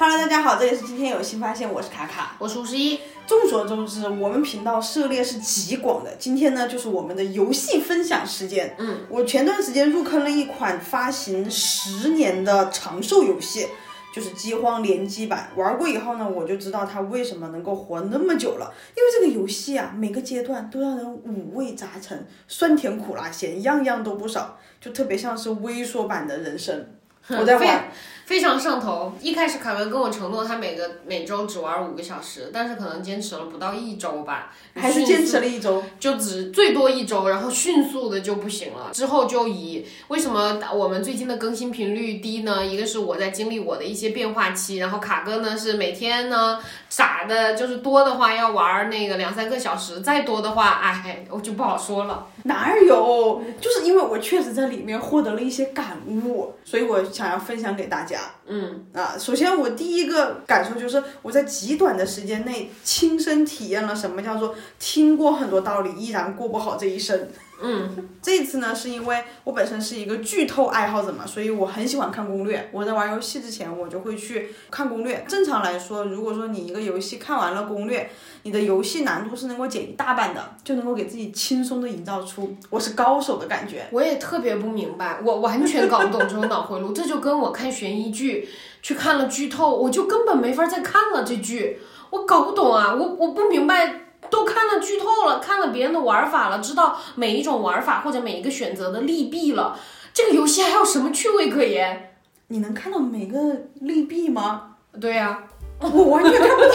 Hello，大家好，这里是今天有新发现，我是卡卡，我是吴十一。众所周知，我们频道涉猎是极广的。今天呢，就是我们的游戏分享时间。嗯，我前段时间入坑了一款发行十年的长寿游戏，就是《饥荒联机版》。玩过以后呢，我就知道它为什么能够活那么久了。因为这个游戏啊，每个阶段都让人五味杂陈，酸甜苦辣咸，样样都不少，就特别像是微缩版的人生。我在玩。非常上头。一开始凯文跟我承诺他每个每周只玩五个小时，但是可能坚持了不到一周吧，还是坚持了一周，就只最多一周，然后迅速的就不行了。之后就以为什么我们最近的更新频率低呢？一个是我在经历我的一些变化期，然后卡哥呢是每天呢傻的，就是多的话要玩那个两三个小时，再多的话，哎，我就不好说了。哪有？就是因为我确实在里面获得了一些感悟，所以我想要分享给大家。嗯啊，首先我第一个感受就是我在极短的时间内亲身体验了什么叫做听过很多道理依然过不好这一生。嗯，这次呢是因为我本身是一个剧透爱好者嘛，所以我很喜欢看攻略。我在玩游戏之前，我就会去看攻略。正常来说，如果说你一个游戏看完了攻略，你的游戏难度是能够减一大半的，就能够给自己轻松的营造出我是高手的感觉。我也特别不明白，我完全搞不懂这种脑回路。这就跟我看悬疑剧去看了剧透，我就根本没法再看了这剧，我搞不懂啊，我我不明白。都看了剧透了，看了别人的玩法了，知道每一种玩法或者每一个选择的利弊了，这个游戏还有什么趣味可言？你能看到每个利弊吗？对呀，我完全看不到。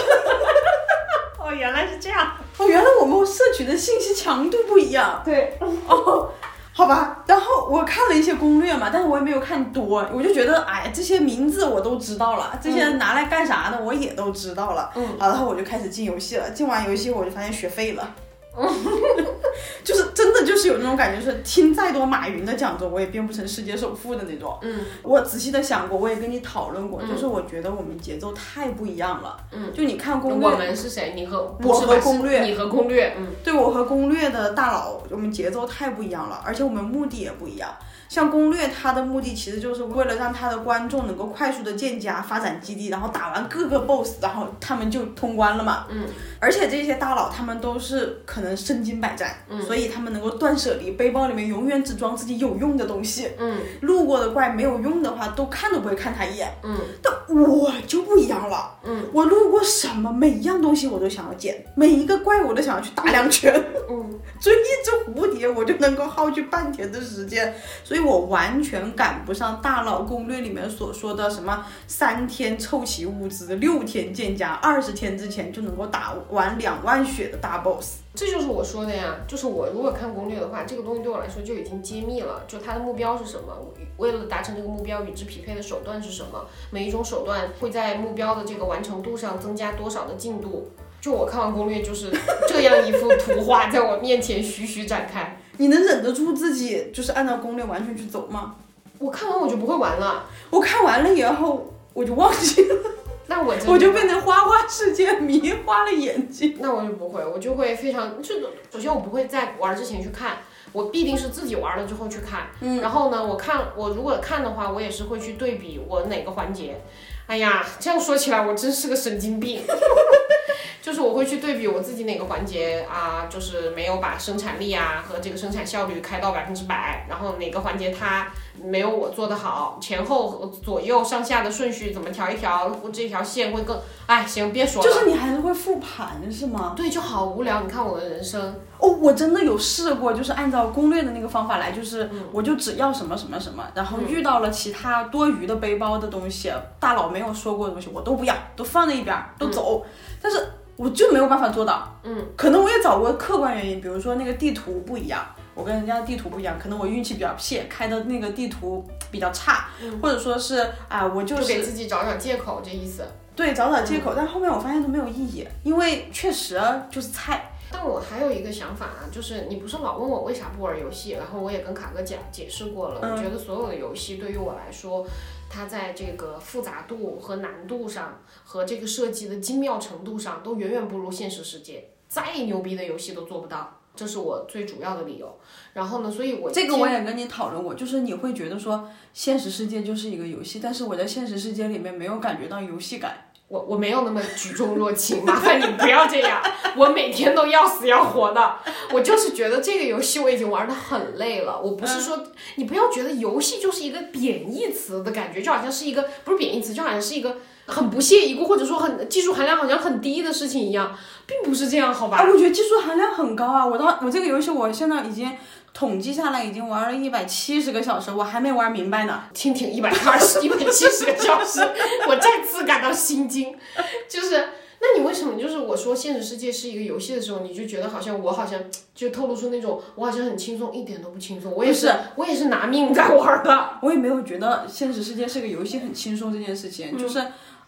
哦，原来是这样。哦，原来我们摄取的信息强度不一样。对。哦。好吧，然后我看了一些攻略嘛，但是我也没有看多，我就觉得，哎，这些名字我都知道了，这些拿来干啥的我也都知道了。嗯，好，然后我就开始进游戏了，进完游戏我就发现学废了。就是真的就是有那种感觉，是听再多马云的讲座，我也变不成世界首富的那种。嗯，我仔细的想过，我也跟你讨论过，就是我觉得我们节奏太不一样了。嗯，就你看攻略，我们是谁？你和我和攻略，你和攻略。嗯，对我和攻略的大佬，我们节奏太不一样了，而且我们目的也不一样。像攻略，它的目的其实就是为了让他的观众能够快速的建家、发展基地，然后打完各个 BOSS，然后他们就通关了嘛。嗯。而且这些大佬他们都是可能身经百战，嗯，所以他们能够断舍离，背包里面永远只装自己有用的东西。嗯。路过的怪没有用的话，都看都不会看他一眼。嗯。但我就不一样了。嗯。我路过什么，每一样东西我都想要捡，每一个怪我都想要去打两拳。嗯。追一只蝴蝶，我就能够耗去半天的时间，所所以我完全赶不上大佬攻略里面所说的什么三天凑齐物资，六天建家，二十天之前就能够打完两万血的大 boss。这就是我说的呀，就是我如果看攻略的话，这个东西对我来说就已经揭秘了，就它的目标是什么，为了达成这个目标与之匹配的手段是什么，每一种手段会在目标的这个完成度上增加多少的进度。就我看完攻略，就是这样一幅图画在我面前徐徐展开。你能忍得住自己就是按照攻略完全去走吗？我看完我就不会玩了。我看完了以后我就忘记了。那我我就变成花花世界迷，花了眼睛。那我就不会，我就会非常就首先我不会在玩之前去看，我必定是自己玩了之后去看。嗯。然后呢，我看我如果看的话，我也是会去对比我哪个环节。哎呀，这样说起来我真是个神经病。就是我会去对比我自己哪个环节啊，就是没有把生产力啊和这个生产效率开到百分之百，然后哪个环节它没有我做的好，前后左右上下的顺序怎么调一调，我这条线会更……哎，行，别说了。就是你还是会复盘是吗？对，就好无聊。你看我的人生哦，我真的有试过，就是按照攻略的那个方法来，就是我就只要什么什么什么，然后遇到了其他多余的背包的东西，大佬没有说过的东西，我都不要，都放在一边，都走。但是。我就没有办法做到，嗯，可能我也找过客观原因，比如说那个地图不一样，我跟人家的地图不一样，可能我运气比较撇，开的那个地图比较差，或者说是啊，我就是给自己找找借口，这意思。对，找找借口，但后面我发现都没有意义，因为确实就是菜。但我还有一个想法啊，就是你不是老问我为啥不玩游戏，然后我也跟卡哥讲解释过了，我觉得所有的游戏对于我来说。它在这个复杂度和难度上，和这个设计的精妙程度上，都远远不如现实世界。再牛逼的游戏都做不到。这是我最主要的理由。然后呢，所以我这个我也跟你讨论过，就是你会觉得说现实世界就是一个游戏，但是我在现实世界里面没有感觉到游戏感。我我没有那么举重若轻，麻烦你不要这样。我每天都要死要活的，我就是觉得这个游戏我已经玩的很累了。我不是说你不要觉得游戏就是一个贬义词的感觉，就好像是一个不是贬义词，就好像是一个很不屑一顾或者说很技术含量好像很低的事情一样，并不是这样，好吧？啊，我觉得技术含量很高啊！我到我这个游戏我现在已经。统计下来已经玩了一百七十个小时，我还没玩明白呢。听听一百二十、一百七十个小时，我再次感到心惊。就是，那你为什么就是我说现实世界是一个游戏的时候，你就觉得好像我好像就透露出那种我好像很轻松，一点都不轻松。我也是，我也是拿命在玩的。我也没有觉得现实世界是个游戏很轻松这件事情，就是。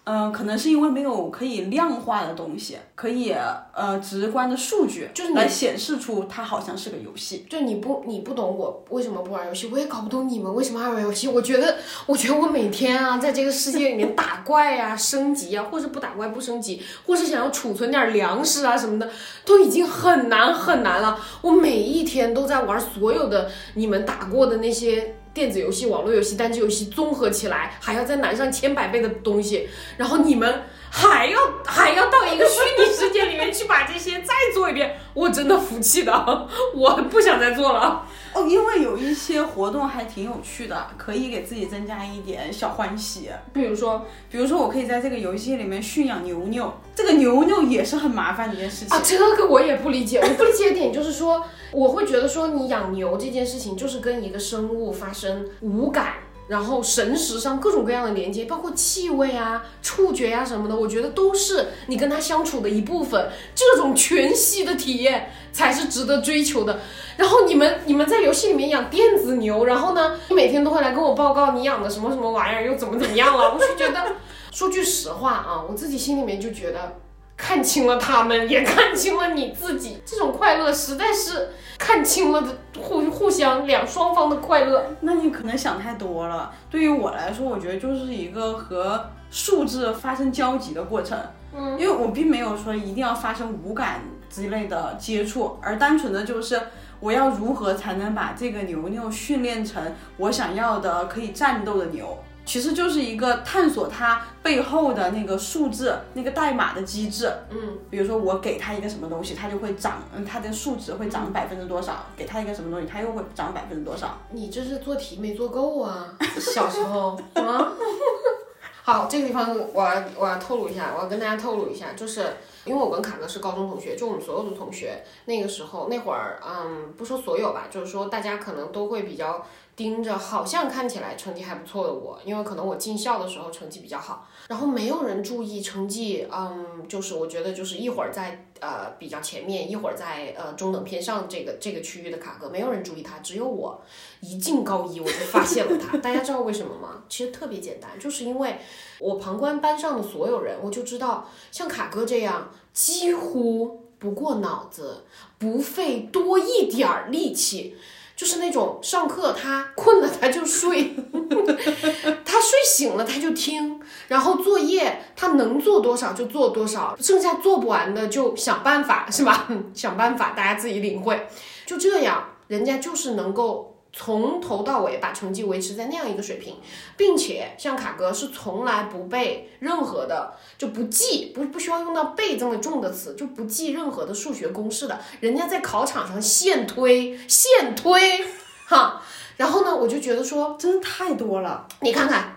嗯，可能是因为没有可以量化的东西，可以呃直观的数据，就是来显示出它好像是个游戏。就你不你不懂我为什么不玩游戏，我也搞不懂你们为什么爱玩游戏。我觉得，我觉得我每天啊，在这个世界里面打怪呀、升级呀，或是不打怪不升级，或是想要储存点粮食啊什么的，都已经很难很难了。我每一天都在玩所有的你们打过的那些。电子游戏、网络游戏、单机游戏综合起来，还要再难上千百倍的东西，然后你们还要还要到一个虚拟世界里面去把这些再做一遍，我真的服气的，我不想再做了。哦，因为有一些活动还挺有趣的，可以给自己增加一点小欢喜。比如说，比如说我可以在这个游戏里面驯养牛牛，这个牛牛也是很麻烦的一件事情啊。这个我也不理解，我不理解的点就是说。我会觉得说，你养牛这件事情就是跟一个生物发生无感，然后神识上各种各样的连接，包括气味啊、触觉呀什么的，我觉得都是你跟他相处的一部分。这种全息的体验才是值得追求的。然后你们你们在游戏里面养电子牛，然后呢，你每天都会来跟我报告你养的什么什么玩意儿又怎么怎么样了。我就觉得，说句实话啊，我自己心里面就觉得。看清了他们，也看清了你自己，这种快乐实在是看清了的互互相两双方的快乐。那你可能想太多了。对于我来说，我觉得就是一个和数字发生交集的过程。嗯，因为我并没有说一定要发生五感之类的接触，而单纯的就是我要如何才能把这个牛牛训练成我想要的可以战斗的牛。其实就是一个探索它背后的那个数字、那个代码的机制。嗯，比如说我给它一个什么东西，它就会涨，嗯，它的数值会涨百分之多少？给它一个什么东西，它又会涨百分之多少？你这是做题没做够啊！小时候啊。好，这个地方我要我要透露一下，我要跟大家透露一下，就是因为我跟卡哥是高中同学，就我们所有的同学那个时候那会儿，嗯，不说所有吧，就是说大家可能都会比较。盯着好像看起来成绩还不错的我，因为可能我进校的时候成绩比较好，然后没有人注意成绩，嗯，就是我觉得就是一会儿在呃比较前面，一会儿在呃中等偏上这个这个区域的卡哥，没有人注意他，只有我一进高一我就发现了他。大家知道为什么吗？其实特别简单，就是因为我旁观班上的所有人，我就知道像卡哥这样几乎不过脑子，不费多一点儿力气。就是那种上课他困了他就睡，他睡醒了他就听，然后作业他能做多少就做多少，剩下做不完的就想办法，是吧？想办法，大家自己领会。就这样，人家就是能够。从头到尾把成绩维持在那样一个水平，并且像卡哥是从来不背任何的，就不记，不不需要用到背这么重的词，就不记任何的数学公式的。人家在考场上现推现推，哈。然后呢，我就觉得说，真的太多了。你看看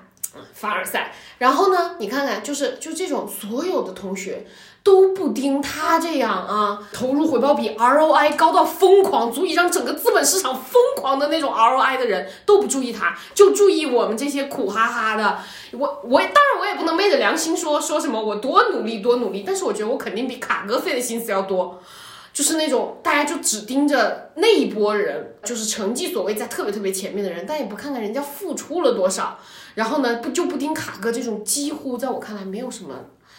凡尔赛，然后呢，你看看就是就这种所有的同学。都不盯他这样啊，投入回报比 ROI 高到疯狂，足以让整个资本市场疯狂的那种 ROI 的人都不注意他，就注意我们这些苦哈哈的。我我当然我也不能昧着良心说说什么我多努力多努力，但是我觉得我肯定比卡哥费的心思要多，就是那种大家就只盯着那一波人，就是成绩所谓在特别特别前面的人，但也不看看人家付出了多少，然后呢不就不盯卡哥这种几乎在我看来没有什么。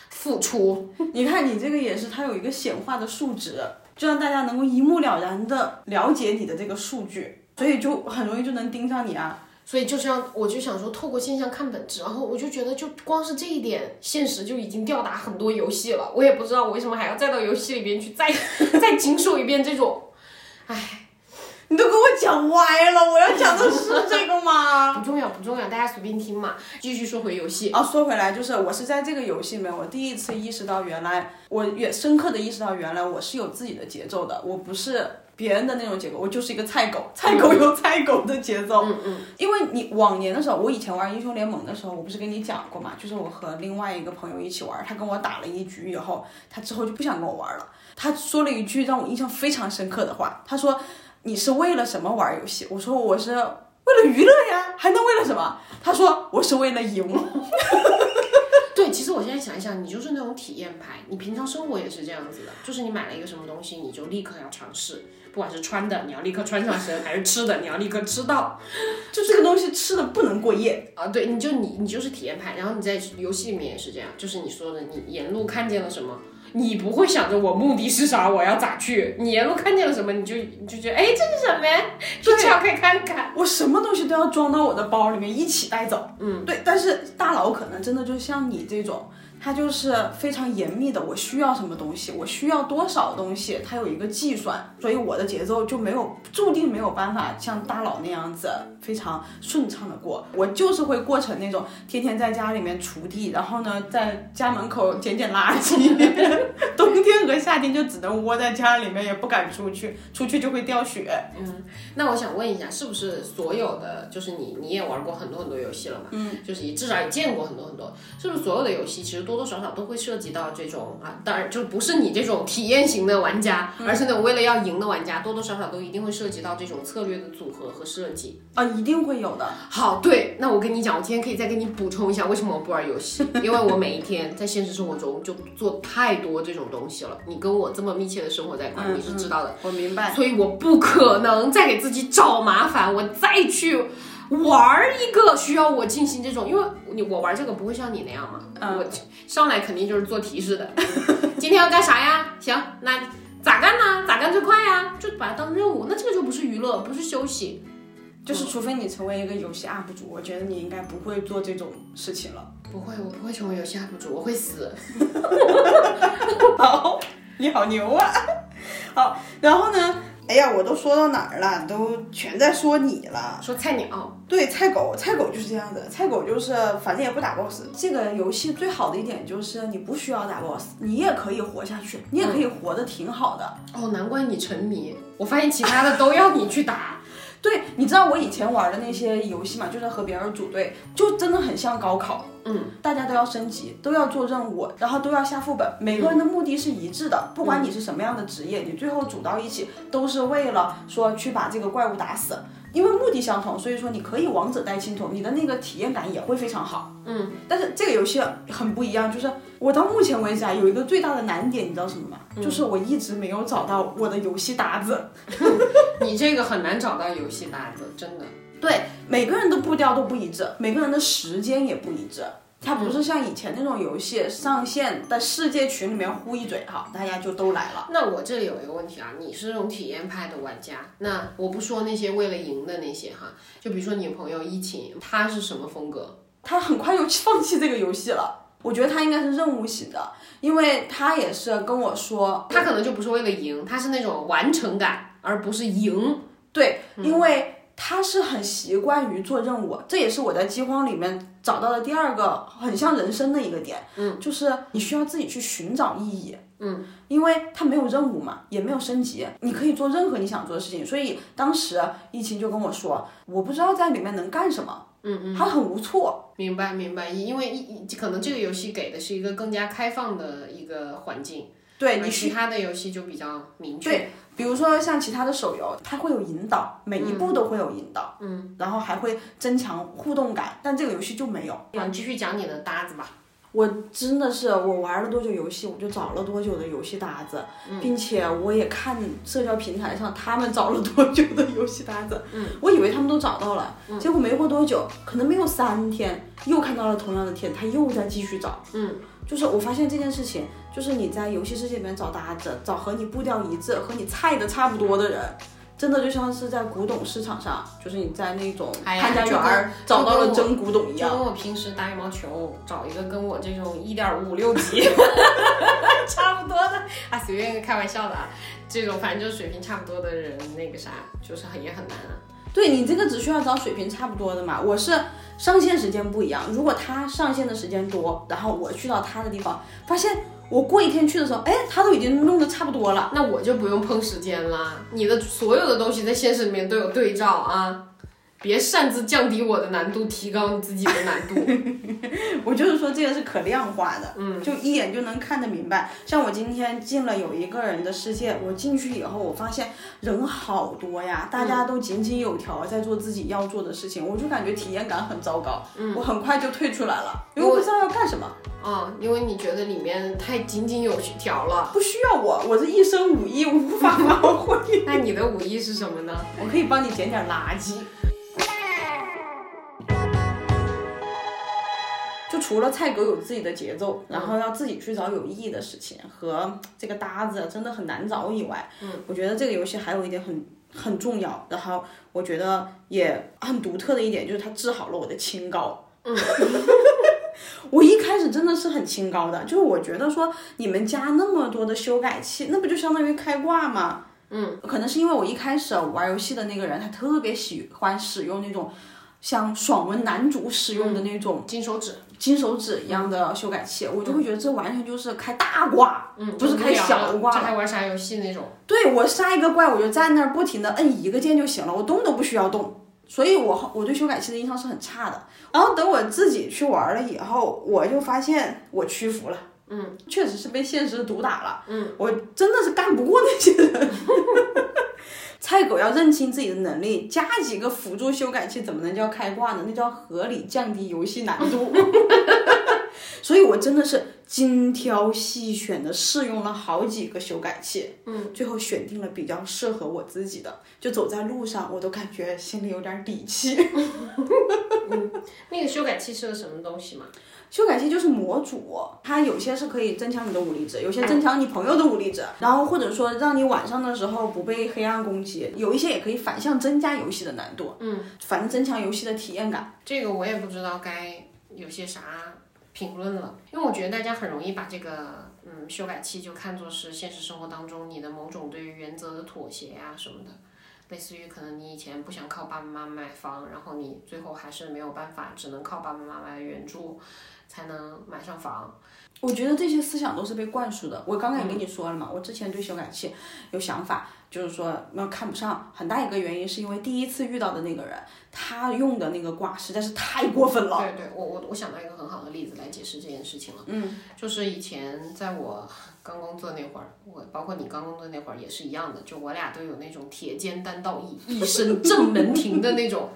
付出，你看你这个也是，它有一个显化的数值，就让大家能够一目了然的了解你的这个数据，所以就很容易就能盯上你啊。所以就这样，我就想说，透过现象看本质，然后我就觉得，就光是这一点，现实就已经吊打很多游戏了。我也不知道我为什么还要再到游戏里边去再 再经受一遍这种唉你都给我讲歪了，我要讲的是这个吗？不重要不重要，大家随便听嘛。继续说回游戏，啊，说回来，就是我是在这个游戏里面，我第一次意识到，原来我也深刻的意识到，原来我是有自己的节奏的，我不是别人的那种节奏，我就是一个菜狗，菜狗 有菜狗的节奏。嗯嗯，因为你往年的时候，我以前玩英雄联盟的时候，我不是跟你讲过嘛，就是我和另外一个朋友一起玩，他跟我打了一局以后，他之后就不想跟我玩了。他说了一句让我印象非常深刻的话，他说：“你是为了什么玩游戏？”我说：“我是为了娱乐呀，还能为了什么？”他说：“我是为了赢。” 对，其实我现在想一想，你就是那种体验派，你平常生活也是这样子的，就是你买了一个什么东西，你就立刻要尝试，不管是穿的，你要立刻穿上身，还是吃的，你要立刻吃到。就这个东西吃的不能过夜。啊，对，你就你你就是体验派，然后你在游戏里面也是这样，就是你说的，你沿路看见了什么，你不会想着我目的是啥，我要咋去，你沿路看见了什么，你就你就觉得，哎，这是什么呀？正巧可以看看。我什么东西都要装到我的包里面一起带走。嗯，对，但是大佬可能真的就像你这种，它就是非常严密的，我需要什么东西，我需要多少东西，它有一个计算，所以我的节奏就没有注定没有办法像大佬那样子非常顺畅的过。我就是会过成那种天天在家里面锄地，然后呢在家门口捡捡垃圾，冬 天和夏天就只能窝在家里面，也不敢出去，出去就会掉雪。嗯，那我想问一下，是不是所有的，就是你你也玩过很多很多游戏了嘛？嗯，就是也至少也见过很多很多，是不是所有的游戏其实多多少少都会涉及到这种啊？当然就不是你这种体验型的玩家，而是那种为了要赢的玩家，多多少少都一定会涉及到这种策略的组合和设计。啊，一定会有的。好，对，那我跟你讲，我今天可以再给你补充一下为什么我不玩游戏，因为我每一天在现实生活中就做太多这种东西了。你跟我这么密切的生活在一块儿，你是知道的。我明白。所以我不可能再给自己找麻烦，我再去玩一个需要我进行这种，因为你我玩这个不会像你那样嘛，我上来肯定就是做提示的，今天要干啥呀？行，那咋干呢？咋干最快呀？就把它当任务，那这个就不是娱乐，不是休息，就是除非你成为一个游戏 UP 主，我觉得你应该不会做这种事情了。不会，我不会成为游戏 UP 主，我会死。好，你好牛啊！好，然后呢？哎呀，我都说到哪儿了？都全在说你了。说菜鸟，对，菜狗，菜狗就是这样子。菜狗就是反正也不打 boss。这个游戏最好的一点就是你不需要打 boss，你也可以活下去，你也可以活得挺好的。哦，难怪你沉迷。我发现其他的都要你去打。对，你知道我以前玩的那些游戏嘛，就是和别人组队，就真的很像高考。嗯，大家都要升级，都要做任务，然后都要下副本，每个人的目的是一致的，不管你是什么样的职业，你最后组到一起都是为了说去把这个怪物打死。因为目的相同，所以说你可以王者带青铜，你的那个体验感也会非常好。嗯，但是这个游戏很不一样，就是我到目前为止啊，有一个最大的难点，你知道什么吗？就是我一直没有找到我的游戏搭子。你这个很难找到游戏搭子，真的。对，每个人的步调都不一致，每个人的时间也不一致。它不是像以前那种游戏上线在世界群里面呼一嘴哈，大家就都来了。那我这里有一个问题啊，你是那种体验派的玩家，那我不说那些为了赢的那些哈，就比如说你朋友一琴，他是什么风格？他很快就放弃这个游戏了。我觉得他应该是任务型的，因为他也是跟我说，他可能就不是为了赢，他是那种完成感，而不是赢。对，因为。他是很习惯于做任务，这也是我在饥荒里面找到了第二个很像人生的一个点。嗯，就是你需要自己去寻找意义。嗯，因为它没有任务嘛，也没有升级，你可以做任何你想做的事情。所以当时疫情就跟我说，我不知道在里面能干什么。嗯嗯，他很无措。明白明白，因为一可能这个游戏给的是一个更加开放的一个环境。对你其他的游戏就比较明确。对，比如说像其他的手游，它会有引导，每一步都会有引导，嗯，然后还会增强互动感，但这个游戏就没有。你继续讲你的搭子吧。我真的是，我玩了多久游戏，我就找了多久的游戏搭子，并且我也看社交平台上他们找了多久的游戏搭子，嗯，我以为他们都找到了，结果没过多久，可能没有三天，又看到了同样的帖，他又在继续找，嗯，就是我发现这件事情，就是你在游戏世界里面找搭子，找和你步调一致、和你菜的差不多的人，真的就像是在古董市场上，就是你在那种潘家园儿找到了真古董一样。就跟我平时打羽毛球找一个跟我这种一点五六级 差不多的啊，随便开玩笑的啊，这种反正就是水平差不多的人，那个啥，就是很也很难啊。对你这个只需要找水平差不多的嘛。我是上线时间不一样，如果他上线的时间多，然后我去到他的地方，发现我过一天去的时候，哎，他都已经弄得差不多了。那我就不用碰时间了，你的所有的东西在现实里面都有对照啊，别擅自降低我的难度，提高你自己的难度。我就是说这个是可量化的，嗯，就一眼就能看得明白。像我今天进了有一个人的世界，我进去以后，我发现人好多呀，大家都井井有条，在做自己要做的事情，我就感觉体验感很糟糕。嗯，我很快就退出来了，因为我不知道要干什么。啊，因为你觉得里面太井井有条了。不需要我，我这一身武艺无法发挥。那你的武艺是什么呢？我可以帮你捡点垃圾。就除了菜狗有自己的节奏，然后要自己去找有意义的事情和这个搭子真的很难找以外，嗯，我觉得这个游戏还有一点很很重要，然后我觉得也很独特的一点就是它治好了我的清高。嗯，我一开始真的是很清高的，就是我觉得说你们加那么多的修改器，那不就相当于开挂吗？嗯，可能是因为我一开始玩游戏的那个人，他特别喜欢使用那种像爽文男主使用的那种金手指，金手指一样的修改器，我就会觉得这完全就是开大挂，嗯，不是开小挂这还玩啥游戏那种？对我杀一个怪，我就站那儿不停的摁一个键就行了，我动都不需要动。所以我我对修改器的印象是很差的。然后等我自己去玩了以后，我就发现我屈服了。嗯，确实是被现实毒打了。嗯，我真的是干不过那些人。菜狗要认清自己的能力，加几个辅助修改器，怎么能叫开挂呢？那叫合理降低游戏难度。所以我真的是精挑细选的试用了好几个修改器，嗯，最后选定了比较适合我自己的，就走在路上我都感觉心里有点底气。那个修改器是个什么东西嘛？修改器就是模组，它有些是可以增强你的武力值，有些增强你朋友的武力值，然后或者说让你晚上的时候不被黑暗攻击，有一些也可以反向增加游戏的难度，嗯，反正增强游戏的体验感。这个我也不知道该有些啥评论了，因为我觉得大家很容易把这个嗯修改器就看作是现实生活当中你的某种对于原则的妥协呀、什么的。类似于可能你以前不想靠爸爸妈妈买房，然后你最后还是没有办法，只能靠爸爸妈妈的援助才能买上房。我觉得这些思想都是被灌输的。我刚刚也跟你说了嘛，我之前对修改器有想法，就是说那看不上，很大一个原因是因为第一次遇到的那个人，他用的那个挂实在是太过分了。对对，我我我想到一个很好的例子来解释这件事情了。嗯，就是以前在我刚工作那会儿，我包括你刚工作那会儿也是一样的，就我俩都有那种铁肩担道义、一身正门庭的那种，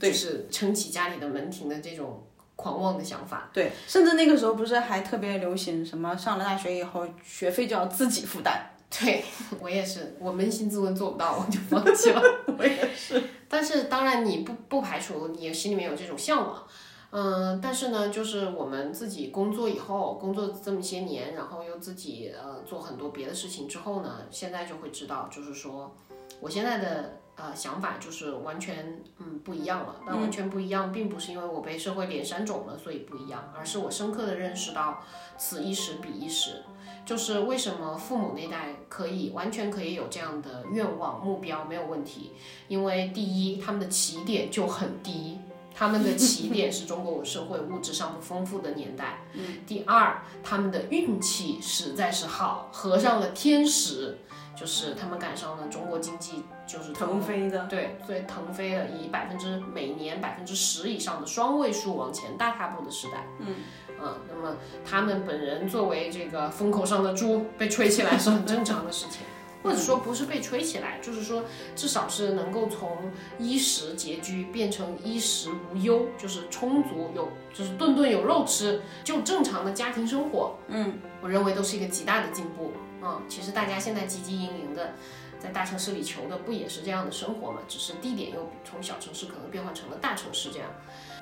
就是撑起家里的门庭的这种。狂妄的想法，对，甚至那个时候不是还特别流行什么上了大学以后学费就要自己负担？对我也是，我扪心自问做不到，我就放弃了。我也是，但是当然你不不排除你心里面有这种向往，嗯，但是呢，就是我们自己工作以后，工作这么些年，然后又自己呃做很多别的事情之后呢，现在就会知道，就是说我现在的。呃，想法就是完全嗯不一样了。那完全不一样，并不是因为我被社会脸扇肿了，所以不一样，而是我深刻的认识到，此一时彼一时。就是为什么父母那代可以完全可以有这样的愿望目标没有问题，因为第一，他们的起点就很低，他们的起点是中国社会物质上不丰富的年代。嗯。第二，他们的运气实在是好，合上了天时。就是他们赶上了中国经济就是腾飞的，对，所以腾飞的，以百分之每年百分之十以上的双位数往前大踏步的时代，嗯，嗯，那么他们本人作为这个风口上的猪被吹起来是很正常的事情，或者说不是被吹起来，就是说至少是能够从衣食拮据变成衣食无忧，就是充足有，就是顿顿有肉吃，就正常的家庭生活，嗯，我认为都是一个极大的进步。嗯，其实大家现在汲汲营营的在大城市里求的不也是这样的生活吗？只是地点又从小城市可能变换成了大城市这样。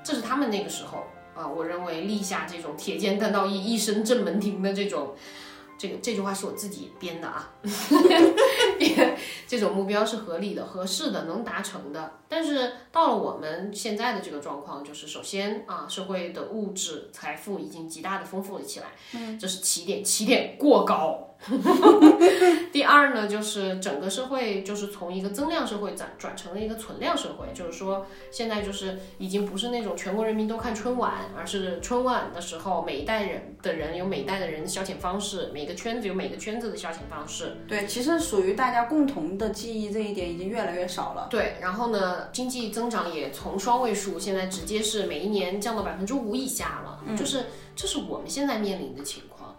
这是他们那个时候啊，我认为立下这种铁肩担道义、一身正门庭的这种这个这句话是我自己编的啊，这种目标是合理的、合适的、能达成的。但是到了我们现在的这个状况，就是首先啊，社会的物质财富已经极大的丰富了起来，嗯，这是起点，起点过高。第二呢，就是整个社会就是从一个增量社会转转成了一个存量社会，就是说现在就是已经不是那种全国人民都看春晚，而是春晚的时候每一代人的人有每一代的人的消遣方式，每个圈子有每个圈子的消遣方式。对，其实属于大家共同的记忆这一点已经越来越少了。对，然后呢，经济增长也从双位数现在直接是每一年降到百分之五以下了，就是这是我们现在面临的情况。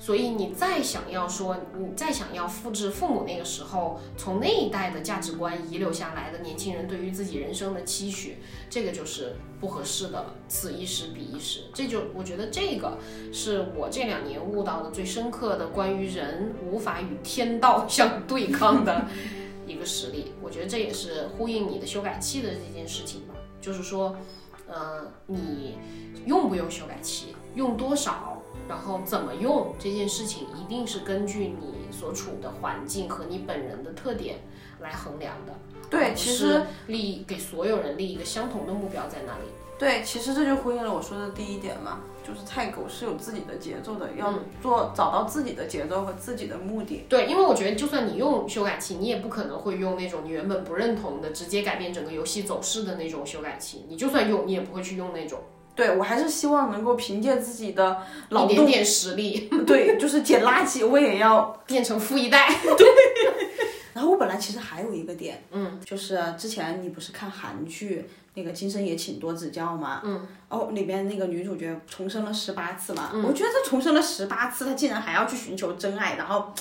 所以你再想要说，你再想要复制父母那个时候从那一代的价值观遗留下来的年轻人对于自己人生的期许，这个就是不合适的。此一时彼一时，这就我觉得这个是我这两年悟到的最深刻的关于人无法与天道 相对抗的一个实例。我觉得这也是呼应你的修改器的这件事情吧，就是说，呃，你用不用修改器，用多少？然后怎么用这件事情，一定是根据你所处的环境和你本人的特点来衡量的。对，其实立给所有人立一个相同的目标在那里。对，其实这就呼应了我说的第一点嘛，就是菜狗是有自己的节奏的，要做找到自己的节奏和自己的目的。对，因为我觉得就算你用修改器，你也不可能会用那种你原本不认同的、直接改变整个游戏走势的那种修改器。你就算用，你也不会去用那种。对我还是希望能够凭借自己的劳动、点点实力，对，就是捡垃圾，我也要 变成富一代。对。然后我本来其实还有一个点，嗯，就是之前你不是看韩剧那个《今生也请多指教》吗？嗯。哦，里边那个女主角重生了十八次嘛，我觉得她重生了十八次，她竟然还要去寻求真爱，然后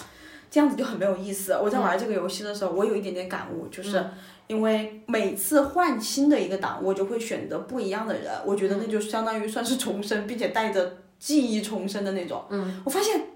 这样子就很没有意思。我在玩这个游戏的时候，我有一点点感悟，就是。因为每次换新的一个档，我就会选择不一样的人，我觉得那就相当于算是重生，并且带着记忆重生的那种。嗯，我发现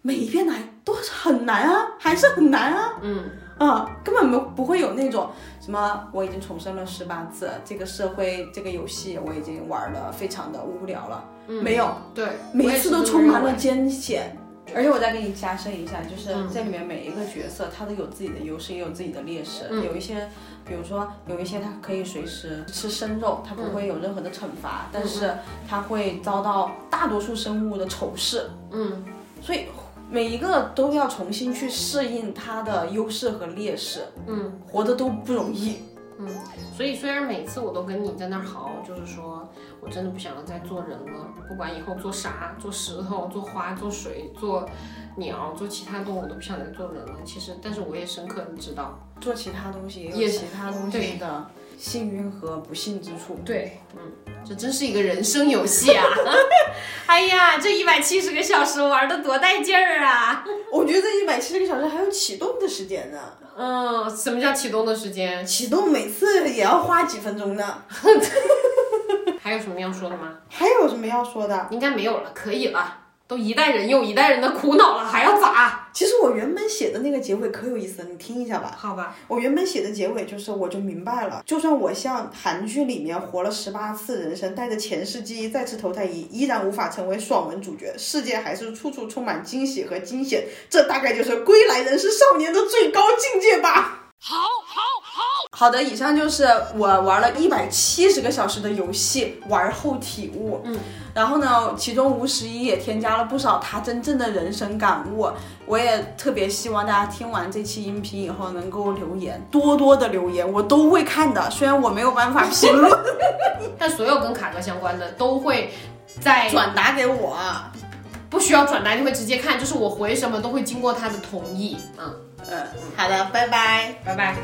每一遍来都是很难啊，还是很难啊。嗯，啊，根本没不会有那种什么我已经重生了十八次，这个社会这个游戏我已经玩的非常的无聊了。嗯，没有，对，每次都充满了艰险。而且我再给你加深一下，就是这里面每一个角色，他都有自己的优势，也有自己的劣势。有一些，比如说有一些他可以随时吃生肉，他不会有任何的惩罚，但是他会遭到大多数生物的仇视。嗯，所以每一个都要重新去适应他的优势和劣势。嗯，活的都不容易。嗯，所以虽然每次我都跟你在那儿嚎，就是说我真的不想要再做人了，不管以后做啥，做石头、做花、做水、做鸟、做其他动物，都不想再做人了。其实，但是我也深刻的知道，做其他东西也有其他东西的幸运和不幸之处。对，嗯，这真是一个人生游戏啊！哎呀，这一百七十个小时玩的多带劲儿啊！我觉得这一百七十个小时还有启动的时间呢。嗯，什么叫启动的时间？启动每次也要花几分钟呢。还有什么要说的吗？还有什么要说的？应该没有了，可以了。都一代人有一代人的苦恼了，还要咋？其实我原本写的那个结尾可有意思了，你听一下吧。好吧。我原本写的结尾就是，我就明白了，就算我像韩剧里面活了十八次人生，带着前世记忆再次投胎，也依然无法成为爽文主角，世界还是处处充满惊喜和惊险。这大概就是归来人是少年的最高境界吧。好，好，好。的，以上就是我玩了一百七十个小时的游戏，玩后体悟。嗯。然后呢，其中吴十一也添加了不少他真正的人生感悟。我也特别希望大家听完这期音频以后能够留言，多多的留言，我都会看的。虽然我没有办法评论，但所有跟卡哥相关的都会在转达给我，不需要转达，你会直接看，就是我回什么都会经过他的同意。嗯嗯，好的，拜拜，拜拜。